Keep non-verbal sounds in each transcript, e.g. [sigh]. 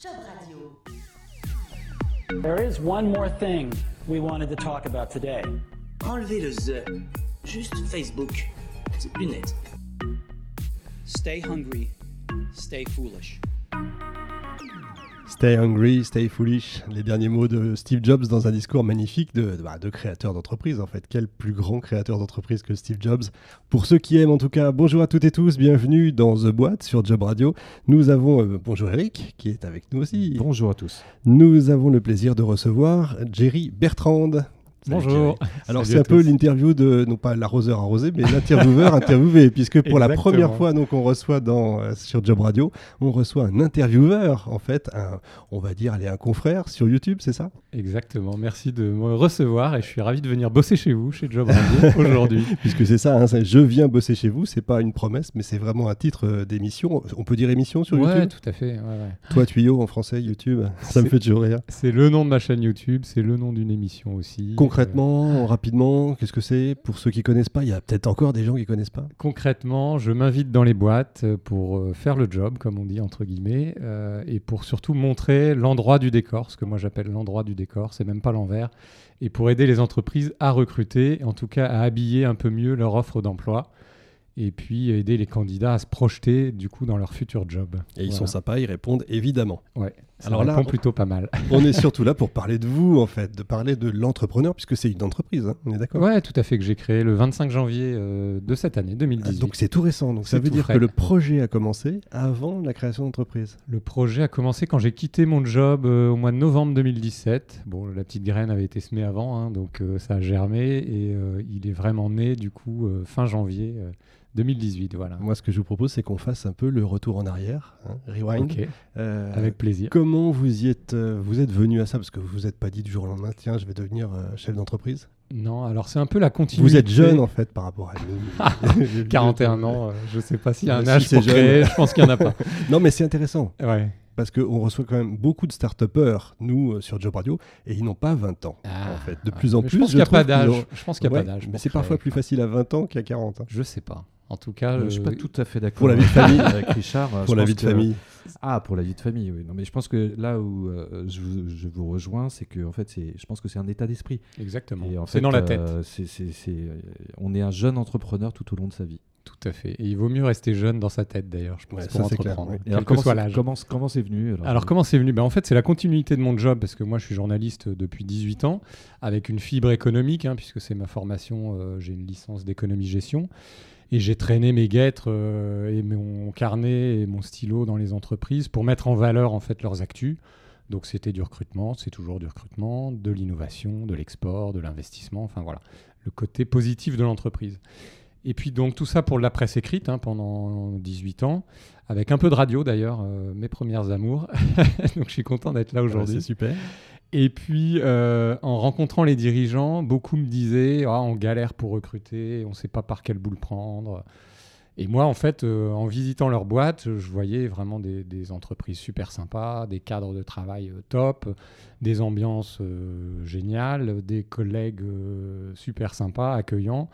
Job Radio. There is one more thing we wanted to talk about today. Enlevez le the. Juste Facebook. C'est plus net. Stay hungry, stay foolish. Stay hungry, stay foolish. Les derniers mots de Steve Jobs dans un discours magnifique de, bah, de créateur d'entreprise. En fait, quel plus grand créateur d'entreprise que Steve Jobs? Pour ceux qui aiment, en tout cas, bonjour à toutes et tous. Bienvenue dans The Boîte sur Job Radio. Nous avons euh, bonjour Eric qui est avec nous aussi. Bonjour à tous. Nous avons le plaisir de recevoir Jerry Bertrand. Bonjour. Alors c'est un peu l'interview de non pas l'arroseur arrosé mais l'intervieweur [laughs] interviewé puisque pour la première fois donc on reçoit dans euh, sur Job Radio on reçoit un intervieweur en fait un, on va dire allez un confrère sur YouTube c'est ça? Exactement. Merci de me recevoir et je suis ravi de venir bosser chez vous, chez Job Radio, [laughs] aujourd'hui. puisque c'est ça hein, je viens bosser chez vous c'est pas une promesse mais c'est vraiment un titre euh, d'émission on peut dire émission sur Ouais, YouTube? tout à fait. ouais, ouais. toi tuyau en français YouTube [laughs] ça me fait toujours rire C'est le nom de ma chaîne YouTube, c'est le nom d'une émission aussi. Concrètement rapidement qu'est-ce que c'est pour ceux qui connaissent pas? Il y a peut-être encore des gens qui connaissent pas. Euh, concrètement, je m'invite dans les boîtes euh, pour euh, faire le job, comme on dit entre guillemets, euh, et pour surtout montrer l'endroit du décor, ce que moi j'appelle l'endroit du décor, c'est même pas l'envers, et pour aider les entreprises à recruter, en tout cas à habiller un peu mieux leur offre d'emploi, et puis aider les candidats à se projeter du coup dans leur futur job. et ils Voilà. sont sympas ils répondent évidemment Ouais. Ça Alors là, répond on- plutôt pas mal. [laughs] On est [laughs] surtout là pour parler de vous, en fait, de parler de l'entrepreneur, puisque c'est une entreprise, hein, on est d'accord? Ouais, tout à fait, que j'ai créé le 25 janvier euh, de cette année, Ah, 2018. Donc c'est tout récent, donc ça veut dire frais. que le projet a commencé avant la création d'entreprise. Le projet a commencé quand j'ai quitté mon job euh, au mois de novembre 2017. Bon, la petite graine avait été semée avant, hein, donc euh, ça a germé et il est vraiment né du coup fin janvier 2018. Voilà. Moi, ce que je vous propose, c'est qu'on fasse un peu le retour en arrière, hein, rewind. Euh, avec plaisir. Comment vous y êtes, euh, vous êtes venu à ça? Parce que vous n'êtes pas dit du jour au lendemain, tiens, je vais devenir euh, chef d'entreprise. Non, alors c'est un peu la continuité. Vous êtes jeune, en fait, par rapport à nous. [laughs] [laughs] 41 ans, euh, je sais pas s'il y a un [laughs] Si âge c'est pour créer, je pense qu'il n'y en a pas. non, mais c'est intéressant. Ouais. Parce qu'on reçoit quand même beaucoup de start-upers, nous, euh, sur Job Radio, et ils n'ont pas 20 ans, Ah, en fait. De plus en plus, je pense qu'il n'y a pas d'âge. Je pense qu'il n'y a Ouais, pas d'âge. Mais c'est parfois plus facile à 20 ans qu'à 40. hein. Je sais pas. En tout cas, Euh, je suis pas euh, tout à fait d'accord Pour la vie de famille. avec Richard. Pour la vie de que- famille. Ah, pour la vie de famille, oui. Non, mais je pense que là où euh, je, vous, je vous rejoins, c'est que en fait, c'est, je pense que c'est un état d'esprit. Exactement. C'est dans la tête. euh, c'est, c'est- c'est- euh, on est un jeune entrepreneur tout au long de sa vie. Tout à fait. Et il vaut mieux rester jeune dans sa tête d'ailleurs, je pense, Ouais, pour ça, c'est clair, entreprendre, ouais. Alors, comment, soit c'est- l'âge. comment, comment c'est venu alors, Alors comment c'est venu? Ben, En fait, c'est la continuité de mon job, parce que moi, je suis journaliste depuis 18 ans, avec une fibre économique, hein, puisque c'est ma formation, euh, j'ai une licence d'économie-gestion. Et j'ai traîné mes guêtres euh, et mon carnet et mon stylo dans les entreprises pour mettre en valeur en fait leurs actus. Donc c'était du recrutement, c'est toujours du recrutement, de l'innovation, de l'export, de l'investissement, enfin voilà, le côté positif de l'entreprise. Et puis donc tout ça pour la presse écrite hein, pendant 18 ans, avec un peu de radio d'ailleurs, euh, mes premières amours. [laughs] donc je suis content d'être là Ouais, aujourd'hui. c'est super. Et puis, euh, en rencontrant les dirigeants, beaucoup me disaient ah, on galère pour recruter, on ne sait pas par quelle boule prendre. Et moi, en fait, euh, en visitant leur boîte, je voyais vraiment des, entreprises super sympas, des cadres de travail euh, top, des ambiances géniales, des collègues super sympas, accueillants.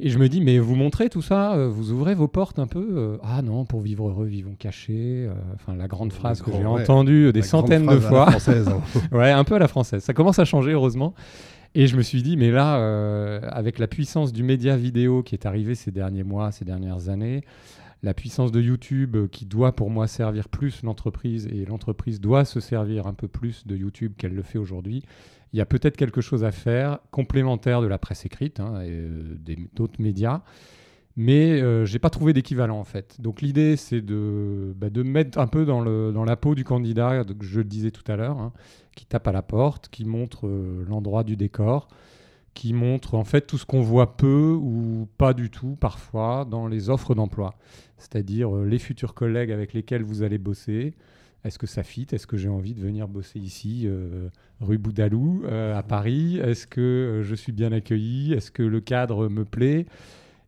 Et je me dis, mais vous montrez tout ça, euh, vous ouvrez vos portes un peu. euh, ah non, pour vivre heureux, vivons cachés. euh, Enfin, la grande phrase que j'ai ouais, entendue des centaines de phrase à la fois. française, hein. [laughs] Ouais, un peu à la française. Ça commence à changer, heureusement. Et je me suis dit, mais là, euh, avec la puissance du média vidéo qui est arrivé ces derniers mois, ces dernières années, la puissance de YouTube qui doit pour moi servir plus l'entreprise et l'entreprise doit se servir un peu plus de YouTube qu'elle le fait aujourd'hui, il y a peut-être quelque chose à faire complémentaire de la presse écrite hein, et euh, d'autres médias. Mais euh, j'ai pas trouvé d'équivalent en fait. Donc l'idée c'est de, bah, mettre un peu dans, la peau du candidat, je le disais tout à l'heure, hein, qui tape à la porte, qui montre euh, l'endroit du décor, qui montre en fait tout ce qu'on voit peu ou pas du tout parfois dans les offres d'emploi. C'est-à-dire euh, les futurs collègues avec lesquels vous allez bosser. Est-ce que ça fit? Est-ce que j'ai envie de venir bosser ici, euh, rue Boudalou, euh, à Paris? Est-ce que euh, je suis bien accueilli? Est-ce que le cadre me plaît?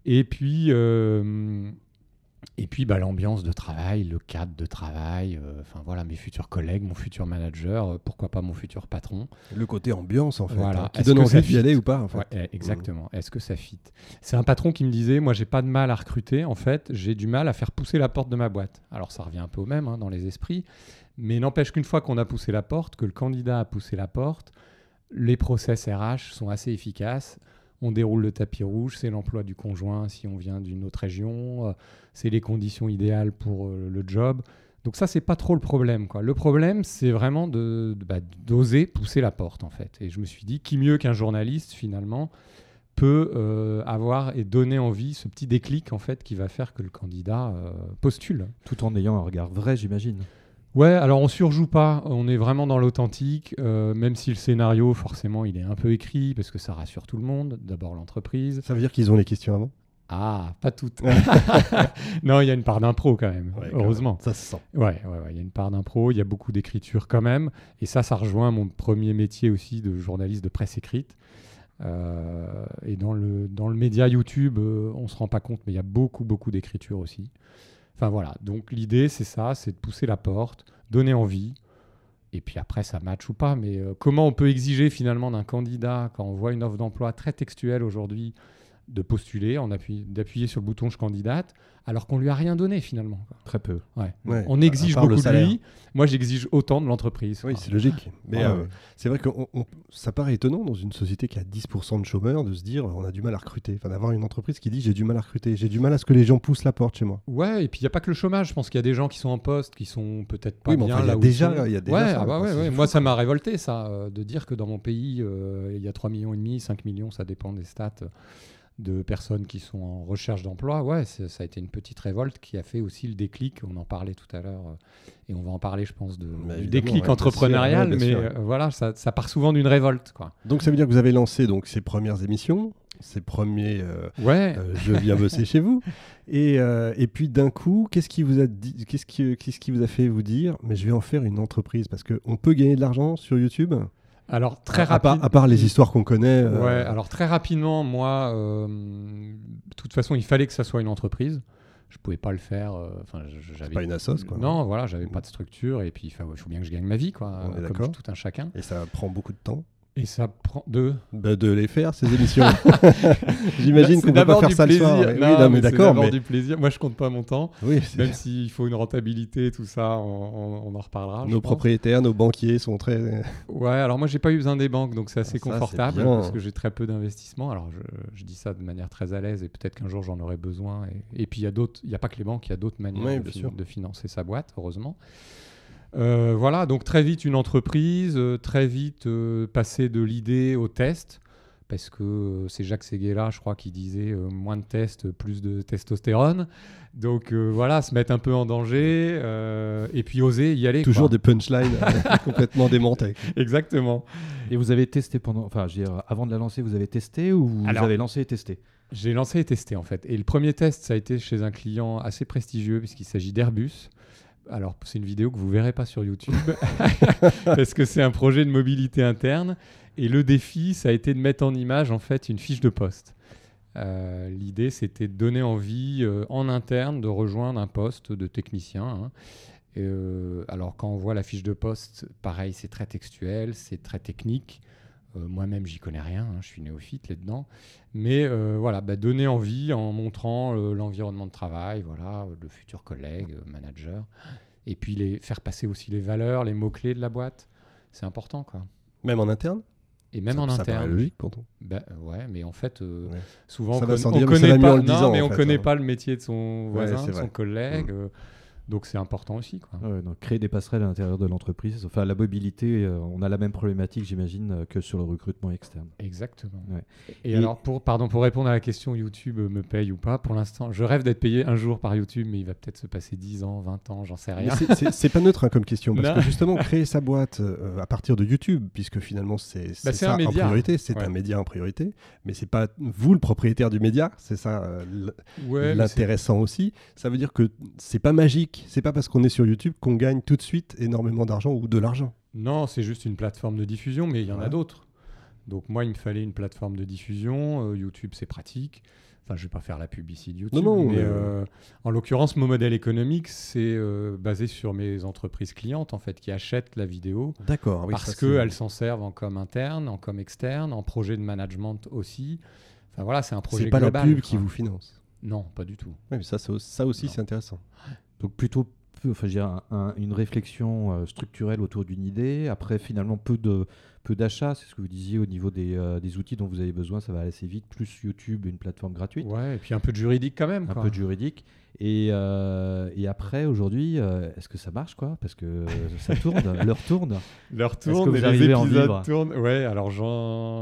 Et puis, Et puis bah, l'ambiance de travail, le cadre de travail, euh, enfin voilà, mes futurs collègues, mon futur manager, euh, pourquoi pas mon futur patron. Le côté ambiance, en fait, Voilà. hein, qui donne envie d'y aller ou pas, en fait. Ouais, eh, exactement. Est-ce que ça fit? C'est un patron qui me disait, moi j'ai pas de mal à recruter, en fait, j'ai du mal à faire pousser la porte de ma boîte. Alors ça revient un peu au même hein, dans les esprits, mais n'empêche qu'une fois qu'on a poussé la porte, que le candidat a poussé la porte, les process RH sont assez efficaces. On déroule le tapis rouge, c'est l'emploi du conjoint si on vient d'une autre région, euh, c'est les conditions idéales pour euh, le job. Donc ça, c'est pas trop le problème. Le problème, c'est vraiment de, bah, d'oser pousser la porte, en fait. Et je me suis dit, qui mieux qu'un journaliste, finalement, peut euh, avoir et donner envie, ce petit déclic, en fait, qui va faire que le candidat postule. Tout en ayant un regard vrai, j'imagine. Ouais, alors on surjoue pas, on est vraiment dans l'authentique, euh, même si le scénario, forcément, il est un peu écrit, parce que ça rassure tout le monde, d'abord l'entreprise. Ça veut dire qu'ils ont les questions avant? Ah, pas toutes. [laughs] non, il y a une part d'impro quand même, Ouais, quand heureusement. même. Ça se sent. Ouais, ouais, ouais, il y a une part d'impro, il y a beaucoup d'écriture quand même. Et ça, ça rejoint mon premier métier aussi de journaliste de presse écrite. Euh, et dans le, dans le média YouTube, euh, on se rend pas compte, mais il y a beaucoup, beaucoup d'écriture aussi. Enfin voilà, donc l'idée, c'est ça, c'est de pousser la porte, donner envie. Et puis après, ça match ou pas. Mais euh, comment on peut exiger finalement d'un candidat, quand on voit une offre d'emploi très textuelle aujourd'hui, de postuler, d'appuyer sur le bouton je candidate, alors qu'on lui a rien donné finalement. quoi. Très peu. Ouais. Ouais, On exige beaucoup de lui. Moi, j'exige autant de l'entreprise. Oui, c'est logique. Mais Ouais, euh, ouais. c'est vrai que on- on- ça paraît étonnant dans une société qui a 10% de chômeurs de se dire on a du mal à recruter. Enfin, d'avoir une entreprise qui dit j'ai du mal à recruter, j'ai du mal à ce que les gens poussent la porte chez moi. Ouais, et puis il n'y a pas que le chômage. Je pense qu'il y a des gens qui sont en poste, qui sont peut-être pas Oui, mais bien enfin, il y a là où déjà- ils sont. il y a déjà ouais, ça, ah bah fou, Moi, ça m'a révolté, ça, euh, de dire que dans mon pays, euh, il y a 3 millions et demi, 5 millions, ça dépend des stats, euh, de personnes qui sont en recherche d'emploi. Ouais, c'est- ça a été une petite révolte qui a fait aussi le déclic. On en parlait tout à l'heure, euh, et on va en parler, je pense, de, Mais du déclic ouais, bien sûr, entrepreneurial. mais sûr. euh, voilà, ça, ça part souvent d'une révolte, quoi. Donc ça veut dire que vous avez lancé donc ces premières émissions, ces premiers euh, Ouais. euh, je viens bosser chez vous. Et, euh, et puis d'un coup, qu'est-ce qui vous a dit, qu'est-ce qui, qu'est-ce qui vous a fait vous dire, mais je vais en faire une entreprise parce que on peut gagner de l'argent sur YouTube? Alors, très à, part, rapide. à part les histoires qu'on connaît. euh, Ouais, alors très rapidement, moi, euh, de toute façon, il fallait que ça soit une entreprise. Je pouvais pas le faire. euh, Enfin, j'avais pas une assoce, quoi. Non, voilà, j'avais pas de structure et puis il faut, bien que je gagne ma vie, quoi, euh, comme tout un chacun. Et ça prend beaucoup de temps Et ça prend deux. bah, de les faire ces émissions. [laughs] J'imagine qu'on peut pas faire ça le soir. Oui, Non, non, mais d'accord, mais du plaisir. Moi, je compte pas mon temps, oui, même s'il faut une rentabilité, tout ça, on, en reparlera. nos propriétaires, nos banquiers sont très. Ouais, alors moi j'ai pas eu besoin des banques, donc c'est assez Ah, confortable parce que j'ai très peu d'investissement. Alors je, je dis ça de manière très à l'aise et peut-être qu'un jour j'en aurai besoin. Et, et puis il y a d'autres, il y a pas que les banques, il y a d'autres manières Oui, de, bien fin- sûr. de financer sa boîte, heureusement. Euh, voilà, donc très vite une entreprise, euh, très vite euh, passer de l'idée au test. Parce que c'est Jacques Seguela, je crois, qui disait euh, moins de tests, plus de testostérone. Donc euh, voilà, se mettre un peu en danger euh, et puis oser y aller. Toujours quoi. des punchlines [laughs] complètement démontés. Exactement. Et vous avez testé pendant. Enfin, je veux dire, avant de la lancer, vous avez testé ou vous Alors- avez lancé et testé? J'ai lancé et testé en fait. Et le premier test, ça a été chez un client assez prestigieux puisqu'il s'agit d'Airbus. Alors, c'est une vidéo que vous verrez pas sur YouTube [laughs] parce que c'est un projet de mobilité interne. Et le défi, ça a été de mettre en image en fait une fiche de poste. Euh, L'idée, c'était de donner envie euh, en interne de rejoindre un poste de technicien. hein. Euh, alors, quand on voit la fiche de poste, pareil, c'est très textuel, c'est très technique. Euh, Moi-même, j'y connais rien, hein, je suis néophyte là-dedans. Mais euh, voilà, bah, donner envie en montrant euh, l'environnement de travail, voilà, le futur collègue, manager. Et puis les, faire passer aussi les valeurs, les mots-clés de la boîte. C'est important, quoi. Même en interne? Et même Ça- en ça interne. logique pourtant. Bah, ouais, mais en fait, euh, Ouais. souvent, on, connaît pas, non, mais on fait, connaît hein. pas le métier de son voisin, de son collègue. Mm. euh, donc c'est important aussi, quoi. Ouais, donc créer des passerelles à l'intérieur de l'entreprise. Enfin, la mobilité, euh, on a la même problématique, j'imagine, euh, que sur le recrutement externe. Exactement. Ouais. Et, Et- alors, pour, pardon, pour répondre à la question YouTube me paye ou pas, pour l'instant, je rêve d'être payé un jour par YouTube, mais il va peut-être se passer 10 ans, 20 ans, j'en sais rien. c'est- pas neutre hein, comme question, parce Non. que justement, créer sa boîte euh, à partir de YouTube, puisque finalement c'est c'est Bah, ça un en média. priorité, c'est Ouais. un média en priorité, mais c'est pas vous le propriétaire du média, c'est ça euh, l'intéressant aussi. Ça veut dire que c'est pas magique, c'est pas parce qu'on est sur YouTube qu'on gagne tout de suite énormément d'argent ou de l'argent. Non, c'est juste une plateforme de diffusion, mais il y en a d'autres. Donc moi, il me fallait une plateforme de diffusion. Euh, YouTube, c'est pratique. Enfin, je vais pas faire la pub ici de YouTube, Non, non, mais mais- euh, en l'occurrence, mon modèle économique, c'est euh, basé sur mes entreprises clientes en fait qui achètent la vidéo D'accord. oui, parce qu'elles s'en servent en com interne, en com externe, en projet de management aussi. Enfin voilà, c'est un projet C'est pas global. la pub qui vous finance. Non, pas du tout. Oui, mais ça, ça aussi, c'est intéressant. Donc plutôt enfin, un- un- une réflexion euh, structurelle autour d'une idée. Après, finalement, peu de peu d'achats. C'est ce que vous disiez au niveau des, euh, des outils dont vous avez besoin. Ça va assez vite. Plus YouTube, une plateforme gratuite, Ouais, et puis un peu de juridique quand même. un quoi. peu de juridique. Et, euh, et après, aujourd'hui, euh, est-ce que ça marche quoi? Parce que ça tourne, [laughs] l'heure tourne. Leur que tourne vous et les épisodes vivre? tournent. Ouais, alors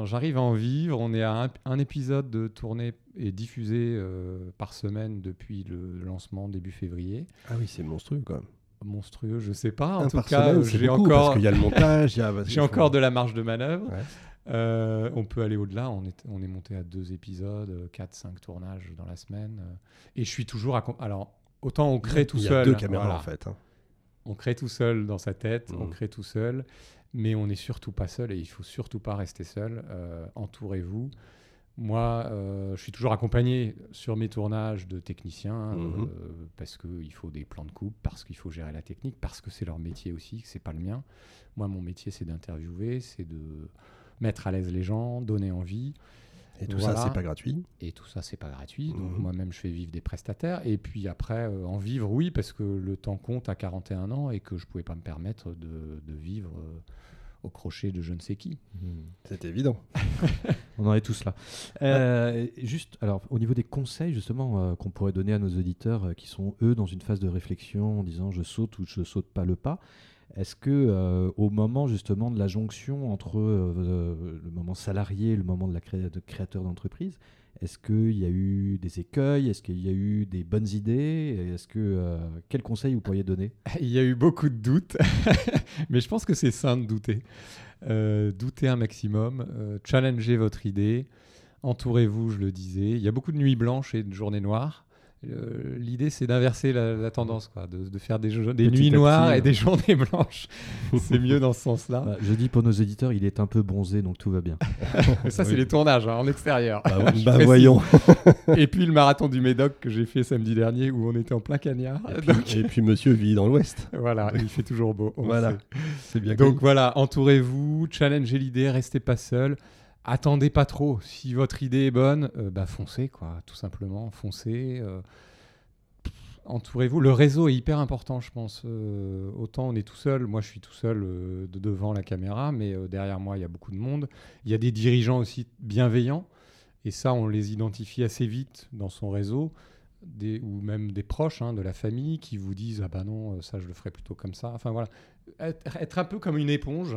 j'arrive à en vivre. On est à un, un épisode de tournée et diffusé euh, par semaine depuis le lancement début février. Ah oui, c'est monstrueux quand même. Monstrueux, je sais pas. En Un tout cas, j'ai encore, parce qu'il y a le montage, il y a. [laughs] j'ai faut- encore de la marge de manœuvre. Ouais. Euh, on peut aller au-delà. On est, on est monté à deux épisodes, 4-5 tournages dans la semaine. euh, et je suis toujours. Alors, autant on crée tout Il y a seul. deux caméras voilà. en fait. hein. On crée tout seul dans sa tête, on Mhm. crée tout seul, mais on n'est surtout pas seul et il faut surtout pas rester seul. Euh, Entourez-vous. Moi, euh, je suis toujours accompagné sur mes tournages de techniciens euh, Mhm. parce qu'il faut des plans de coupe, parce qu'il faut gérer la technique, parce que c'est leur métier aussi, que c'est pas le mien. Moi, mon métier, c'est d'interviewer, c'est de mettre à l'aise les gens, donner envie. Et tout Voilà. ça, c'est pas gratuit. Et tout ça, c'est pas gratuit. Donc Mhm. moi-même, je fais vivre des prestataires. Et puis après, euh, en vivre, oui, parce que le temps compte à 41 ans et que je pouvais pas me permettre de, de vivre euh, au crochet de je ne sais qui. C'est évident. [laughs] On en est tous là. Euh, juste, alors, au niveau des conseils, justement, euh, qu'on pourrait donner à nos auditeurs euh, qui sont, eux, dans une phase de réflexion en disant je saute ou je saute pas le pas, est-ce que euh, au moment, justement, de la jonction entre euh, le moment salarié et le moment de la cré- de créateur d'entreprise, est-ce qu'il y a eu des écueils? Est-ce qu'il y a eu des bonnes idées? Est-ce que euh, quels conseils vous pourriez donner? [laughs] Il y a eu beaucoup de doutes, [laughs] mais je pense que c'est sain de douter. Doutez un maximum, challengez votre idée, entourez-vous, je le disais. Il y a beaucoup de nuits blanches et de journées noires. L'idée, c'est d'inverser la, la tendance, quoi, de, de faire des, jo- des Petit nuits petit, noires hein. et des journées [laughs] blanches. c'est mieux dans ce sens-là. Bah, Je dis pour nos auditeurs, il est un peu bronzé, donc tout va bien. Mais [laughs] ça, c'est les tournages hein, en extérieur. Bah, [laughs] bah, voyons. Et puis le marathon du Médoc que j'ai fait samedi dernier où on était en plein cagnard. Et puis, Donc, et puis monsieur vit dans l'Ouest. voilà, il fait toujours beau. on Voilà. sait. C'est bien Donc connu. voilà, entourez-vous, challengez l'idée, restez pas seul. Attendez pas trop. Si votre idée est bonne, euh, bah foncez quoi, tout simplement, foncez. euh, Entourez-vous. Le réseau est hyper important, je pense. Euh, autant on est tout seul, moi je suis tout seul euh, de devant la caméra, mais derrière moi il y a beaucoup de monde. Il y a des dirigeants aussi bienveillants, et ça on les identifie assez vite dans son réseau. Ou même des proches hein, de la famille qui vous disent ah bah non ça je le ferais plutôt comme ça enfin voilà être un peu comme une éponge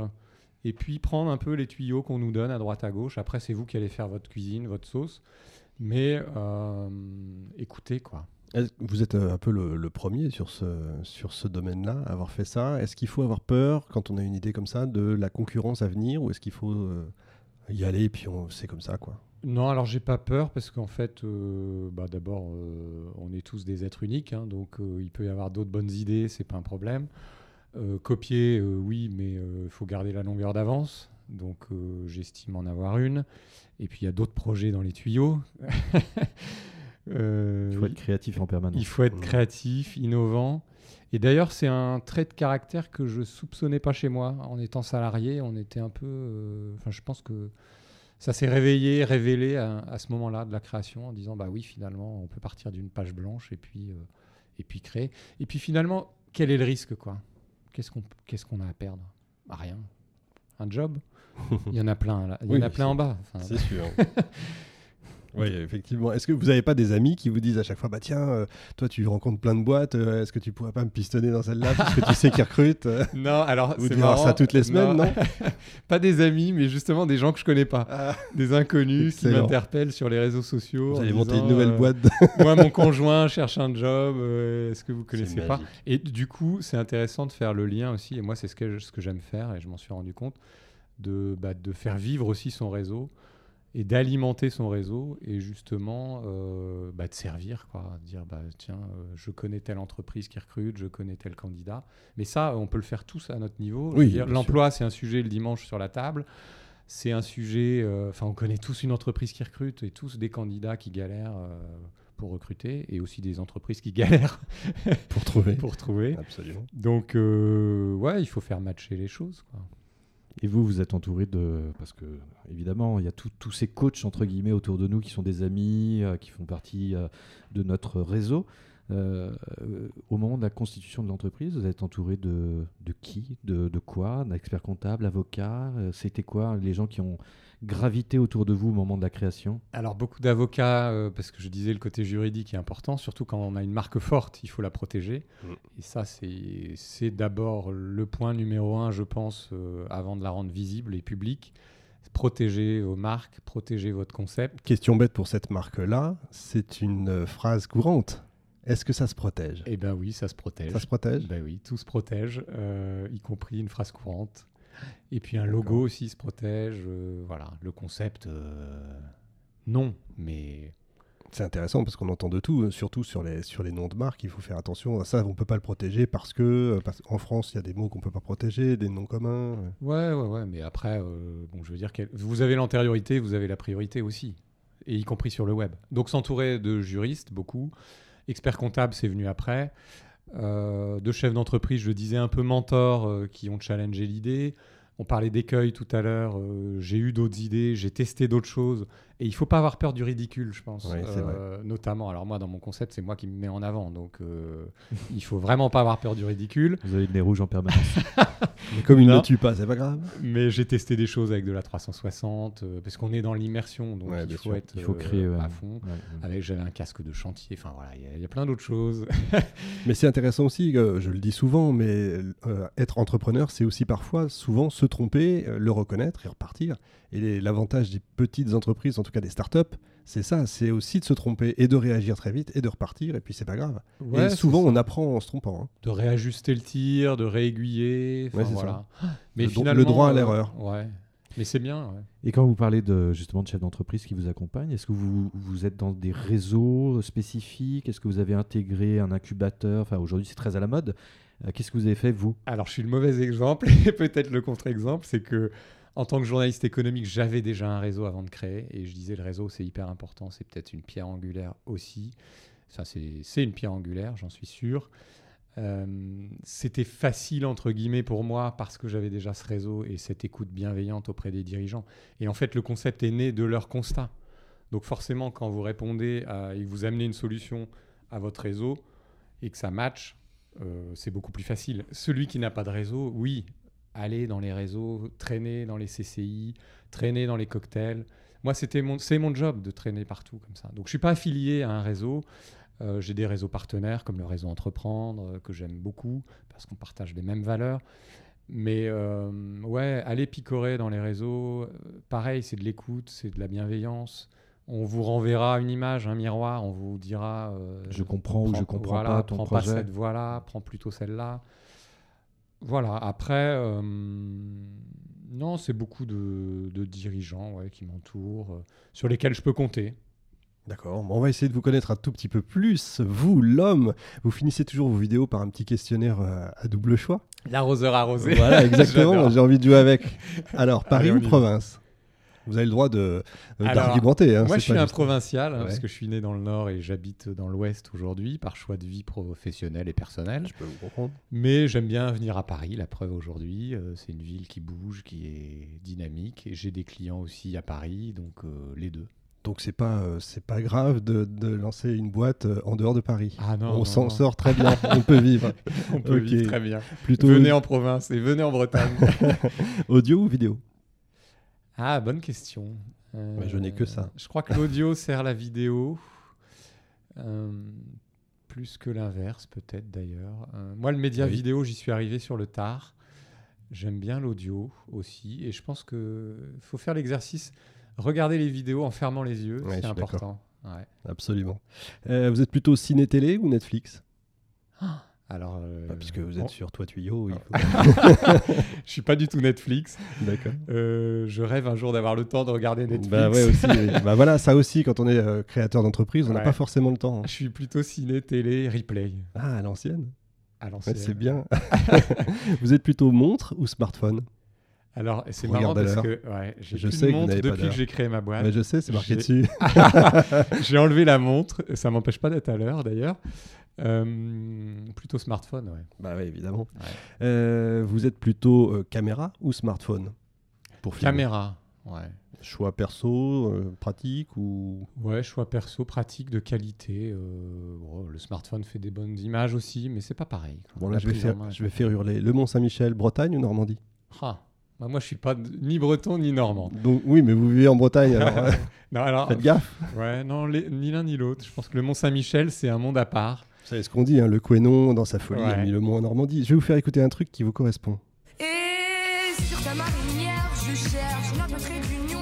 et puis prendre un peu les tuyaux qu'on nous donne à droite à gauche. Après, c'est vous qui allez faire votre cuisine, votre sauce. Mais euh, écoutez, quoi. Vous êtes euh, un peu le, le premier sur ce, sur ce domaine-là, à avoir fait ça. Est-ce qu'il faut avoir peur, quand on a une idée comme ça, de la concurrence à venir ou est-ce qu'il faut euh, y aller et puis on c'est comme ça quoi? Non, alors j'ai pas peur parce qu'en fait, euh, bah, d'abord, euh, on est tous des êtres uniques, hein, donc il peut y avoir d'autres bonnes idées, c'est pas un problème. Euh, copier, euh, oui, mais il faut garder la longueur d'avance, donc euh, j'estime en avoir une. Et puis il y a d'autres projets dans les tuyaux. [laughs] Euh, Il faut être créatif en permanence. Il faut être créatif, innovant. Et d'ailleurs, c'est un trait de caractère que je soupçonnais pas chez moi. En étant salarié, on était un peu. euh, Enfin, je pense que ça s'est réveillé, révélé à, à ce moment-là de la création, en disant bah oui, finalement, on peut partir d'une page blanche et puis euh, et puis créer. Et puis finalement, quel est le risque quoi? Qu'est-ce qu'on qu'est-ce qu'on a à perdre? Bah, Rien. Un job? [laughs] Il y en a plein. Là. Il y Oui, en a plein en bas. Enfin, C'est sûr. [laughs] oui, effectivement. Est-ce que vous n'avez pas des amis qui vous disent à chaque fois, bah tiens, euh, toi tu rencontres plein de boîtes, euh, est-ce que tu pourrais pas me pistonner dans celle-là parce que tu sais qu'ils recrutent euh [laughs] Non, alors Vous devez marrant. ça toutes les semaines, non [laughs] Pas des amis, mais justement des gens que je connais pas, Ah, des inconnus qui m'interpellent sur les réseaux sociaux. Vous allez monter une nouvelle boîte. [laughs] Moi, mon conjoint cherche un job. Est-ce que vous connaissez pas. Et du coup, c'est intéressant de faire le lien aussi. Et moi, c'est ce que, ce que j'aime faire, et je m'en suis rendu compte, de, bah, de faire vivre aussi son réseau et d'alimenter son réseau et justement euh, bah, de servir, quoi. Dire, bah, tiens, euh, je connais telle entreprise qui recrute, je connais tel candidat. Mais ça, on peut le faire tous à notre niveau. Oui, L'emploi, c'est un sujet le dimanche sur la table. c'est un sujet. euh, Enfin, on connaît tous une entreprise qui recrute et tous des candidats qui galèrent pour recruter et aussi des entreprises qui [laughs] galèrent Pour trouver. pour trouver. Absolument. Donc, ouais, il faut faire matcher les choses. quoi. Et vous, vous êtes entouré de... Parce que, évidemment, il y a tous ces coachs, entre guillemets, autour de nous qui sont des amis, euh, qui font partie euh, de notre réseau. Euh, au moment de la constitution de l'entreprise, vous êtes entouré de, de qui de, de quoi D'experts comptables, avocats Euh, C'était quoi les gens qui ont gravité autour de vous au moment de la création? Alors beaucoup d'avocats, euh, parce que je disais le côté juridique est important, surtout quand on a une marque forte, il faut la protéger. Mm. Et ça, c'est d'abord le point numéro un, je pense, euh, avant de la rendre visible et publique. Protéger vos marques, protéger votre concept. Question bête pour cette marque-là, c'est une phrase courante. Est-ce que ça se protège? Eh ben oui, ça se protège. Ça se protège? Ben oui, tout se protège, euh, y compris une phrase courante. Et puis un logo aussi se protège. euh, voilà, le concept, euh, non, mais C'est intéressant parce qu'on entend de tout, euh, surtout sur les, sur les noms de marques. Il faut faire attention. Ça, on ne peut pas le protéger parce que euh, parce- en France, il y a des mots qu'on ne peut pas protéger, des noms communs. euh. Ouais, ouais, ouais, mais après, euh, bon, je veux dire, quel- vous avez l'antériorité, vous avez la priorité aussi, et y compris sur le web. Donc s'entourer de juristes, beaucoup. Experts comptables, c'est venu après. Euh, de chefs d'entreprise, je disais un peu mentors euh, qui ont challengé l'idée. On parlait d'écueil tout à l'heure. euh, j'ai eu d'autres idées, j'ai testé d'autres choses. Et il faut pas avoir peur du ridicule, je pense. Euh, Notamment, alors moi, dans mon concept, c'est moi qui me mets en avant. Donc, euh, [laughs] il faut vraiment pas avoir peur du ridicule. Vous avez le nez rouge en permanence. [laughs] Mais comme il Non. ne tue pas, c'est pas grave. Mais j'ai testé des choses avec de la 360, euh, parce qu'on est dans l'immersion, donc Ouais, il faut sûr. être Il faut euh, créer, à fond. Ouais, ouais. Avec j'avais un casque de chantier, enfin voilà, il y y, a plein d'autres choses. [laughs] Mais c'est intéressant aussi, euh, je le dis souvent, mais euh, être entrepreneur, c'est aussi parfois souvent se tromper, euh, le reconnaître et repartir. Et l'avantage des petites entreprises, en tout cas des startups, c'est ça, c'est aussi de se tromper et de réagir très vite et de repartir, et puis c'est pas grave. Ouais, et souvent, on apprend en se trompant. hein. de réajuster le tir, de réaiguiller, Ouais, voilà. Mais Le finalement, le droit à euh, l'erreur. ouais, mais c'est bien. ouais. Et quand vous parlez de, justement de chefs d'entreprise qui vous accompagnent, est-ce que vous, vous êtes dans des réseaux spécifiques? Est-ce que vous avez intégré un incubateur? Enfin, aujourd'hui, c'est très à la mode. Euh, Qu'est-ce que vous avez fait, vous? Alors, je suis le mauvais exemple, [laughs] et peut-être le contre-exemple, c'est que en tant que journaliste économique, j'avais déjà un réseau avant de créer, et je disais le réseau, c'est hyper important, c'est peut-être une pierre angulaire aussi. Ça, c'est une pierre angulaire, j'en suis sûr. Euh, C'était facile, entre guillemets, pour moi, parce que j'avais déjà ce réseau et cette écoute bienveillante auprès des dirigeants. Et en fait, le concept est né de leur constat. Donc forcément, quand vous répondez et vous amenez une solution à votre réseau et que ça match, euh, c'est beaucoup plus facile. Celui qui n'a pas de réseau, oui, aller dans les réseaux, traîner dans les CCI, traîner dans les cocktails. Moi, c'était mon, c'est mon job de traîner partout comme ça. Donc, je suis pas affilié à un réseau. Euh, J'ai des réseaux partenaires comme le réseau Entreprendre euh, que j'aime beaucoup parce qu'on partage les mêmes valeurs. Mais euh, ouais, aller picorer dans les réseaux, euh, pareil, c'est de l'écoute, c'est de la bienveillance. On vous renverra une image, un miroir, on vous dira. Je comprends ou je prends- comprends voilà, pas ton prends projet. pas cette voie-là, prends plutôt celle-là. Voilà, après, euh, non, c'est beaucoup de, de dirigeants ouais, qui m'entourent, euh, sur lesquels je peux compter. D'accord, bon, on va essayer de vous connaître un tout petit peu plus. Vous, l'homme, vous finissez toujours vos vidéos par un petit questionnaire euh, à double choix. L'arroseur arrosé. Voilà, [laughs] exactement, j'ai envie de jouer avec. Alors, Paris Allez, ou province? Vous avez le droit de euh, d'argumenter. hein, Moi, je suis un juste- provincial, hein, Ouais. parce que je suis né dans le Nord et j'habite dans l'Ouest aujourd'hui, par choix de vie professionnelle et personnelle. Je peux vous comprendre. Mais j'aime bien venir à Paris, la preuve aujourd'hui. euh, c'est une ville qui bouge, qui est dynamique. Et j'ai des clients aussi à Paris, donc euh, les deux. Donc c'est pas euh, c'est pas grave de, de lancer une boîte euh, en dehors de Paris. Ah non, on s'en sort très bien, on peut vivre. [laughs] On peut vivre très bien. Plutôt Venez en province et venez en Bretagne. [laughs] audio ou vidéo? Ah, bonne question. Euh, Bah, je n'ai que ça. Je crois que l'audio [laughs] sert la vidéo. euh, plus que l'inverse, peut-être d'ailleurs. Euh, moi, le média Oui. vidéo, j'y suis arrivé sur le tard. J'aime bien l'audio aussi. Et je pense qu'il faut faire l'exercice. Regarder les vidéos en fermant les yeux, Ouais, c'est important. Ouais. Absolument. Euh, vous êtes plutôt ciné-télé ou Netflix? Alors, euh, Bah, Puisque vous êtes sur Toi Tuyau, il faut... [laughs] je suis pas du tout Netflix. D'accord. Euh, je rêve un jour d'avoir le temps de regarder Netflix. Bah ouais aussi. oui. [laughs] bah voilà, ça aussi, quand on est euh, créateur d'entreprise, on n'a Ouais. pas forcément le temps. hein. Je suis plutôt ciné, télé, replay. Ah, à l'ancienne À Ouais, l'ancienne. C'est bien. [laughs] vous êtes plutôt montre ou smartphone? Alors, c'est marrant parce que ouais, j'ai Je plus sais de montre depuis que j'ai créé ma boîte. Ouais, je sais, c'est marqué dessus. j'ai enlevé la montre, ça m'empêche pas d'être à l'heure d'ailleurs. Euh, plutôt smartphone, ouais. bah oui, évidemment. Ouais. Euh, vous êtes plutôt euh, caméra ou smartphone pour filmer? Caméra, ouais. Choix perso, pratique ou? Ouais, choix perso, pratique, de qualité. le smartphone fait des bonnes images aussi, mais c'est pas pareil. quoi. Bon là, je vais faire, je vais faire hurler. Le Mont Saint-Michel, Bretagne ou Normandie? Ah, bah, moi, je suis pas ni breton ni normand. Donc oui, mais vous vivez en Bretagne, [laughs] alors Non, alors, faites gaffe. ouais, non, les- ni l'un ni l'autre. Je pense que le Mont Saint-Michel, c'est un monde à part. Vous savez ce qu'on dit, hein, le Quénon dans sa folie Ouais. a mis le Mont en Normandie. Je vais vous faire écouter un truc qui vous correspond. Et sur ta marinière, je cherche notre trait d'union.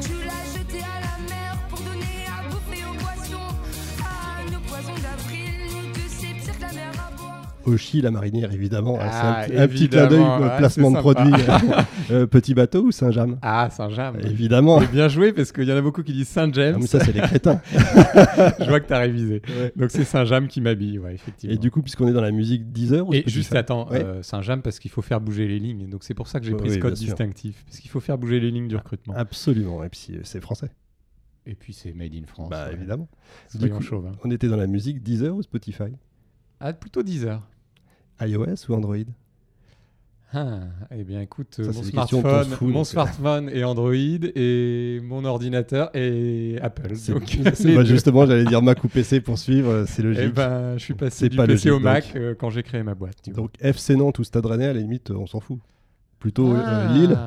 Tu l'as jeté à la mer pour donner à bouffer aux poissons. Ah, nos poissons d'avril, nous deux, c'est pire que la mer à boire. Oshi, la marinière, évidemment. Ah, c'est un, un petit clin d'œil, euh, ouais, placement de produit. [laughs] Euh, petit bateau ou Saint-James Ah, Saint-James. Évidemment. Et bien joué parce qu'il y en a beaucoup qui disent Saint-James. Ah, mais ça, c'est les crétins. [laughs] je vois que tu as révisé. Ouais. Donc c'est Saint-James qui m'habille, ouais, effectivement. Et du coup, puisqu'on est dans la musique 10 heures Et juste attends, euh, Saint-James parce qu'il faut faire bouger les lignes. Donc c'est pour ça que j'ai pris oui, ce code distinctif. Parce qu'il faut faire bouger les lignes du recrutement. Absolument. Et puis, euh, c'est français. Et puis c'est Made in France. bah, ouais. évidemment. Du coup, chauves, hein. on était dans la musique 10 heures ou Spotify? Ah, plutôt 10 heures. iOS ou Android? Ah, eh bien écoute, Ça, mon smartphone, fout, euh. smartphone est Android et mon ordinateur est Apple. C'est Donc, [laughs] bah, justement, j'allais dire Mac ou PC pour suivre, euh, c'est logique. Eh ben, je suis passé C'est du pas PC au logique, Mac euh, quand j'ai créé ma boîte. vois. Donc FC Nantes ou Stade Rennais, à la limite, euh, on s'en fout. Plutôt euh, Ah, Lille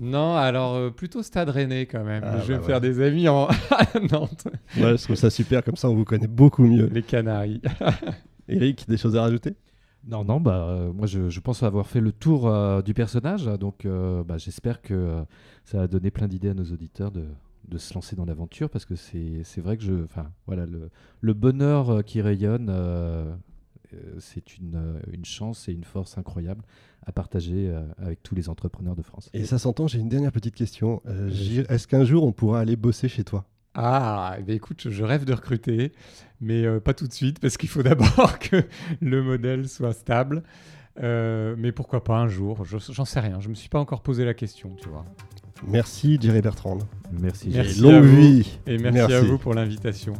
Non, alors euh, plutôt Stade Rennais quand même. Ah, je vais bah me faire des amis en [laughs] à Nantes, Ouais, je trouve ça super, comme ça on vous connaît beaucoup mieux. les Canaries. [laughs] Eric, des choses à rajouter? Non, non, bah, euh, moi je, je pense avoir fait le tour euh, du personnage, donc euh, bah, j'espère que ça a donné plein d'idées à nos auditeurs de, de se lancer dans l'aventure, parce que c'est vrai que je, voilà, le, le bonheur qui rayonne, c'est une, une chance et une force incroyable à partager avec tous les entrepreneurs de France. Et ça s'entend, j'ai une dernière petite question. Est-ce qu'un jour on pourra aller bosser chez toi? Ah, eh bien, écoute, je- rêve de recruter, mais euh, pas tout de suite parce qu'il faut [laughs] d'abord que le modèle soit stable. Euh, mais pourquoi pas un jour Je- J'en sais rien. Je me suis pas encore posé la question, tu vois. Merci Jerry Bertrand. Merci. Et longue vie Et merci, à vous pour l'invitation.